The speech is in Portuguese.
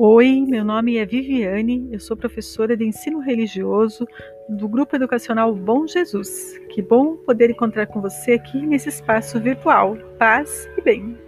Oi, meu nome é Viviane, eu sou professora de ensino religioso do Grupo Educacional Bom Jesus. Que bom poder encontrar com você aqui nesse espaço virtual. Paz e bem.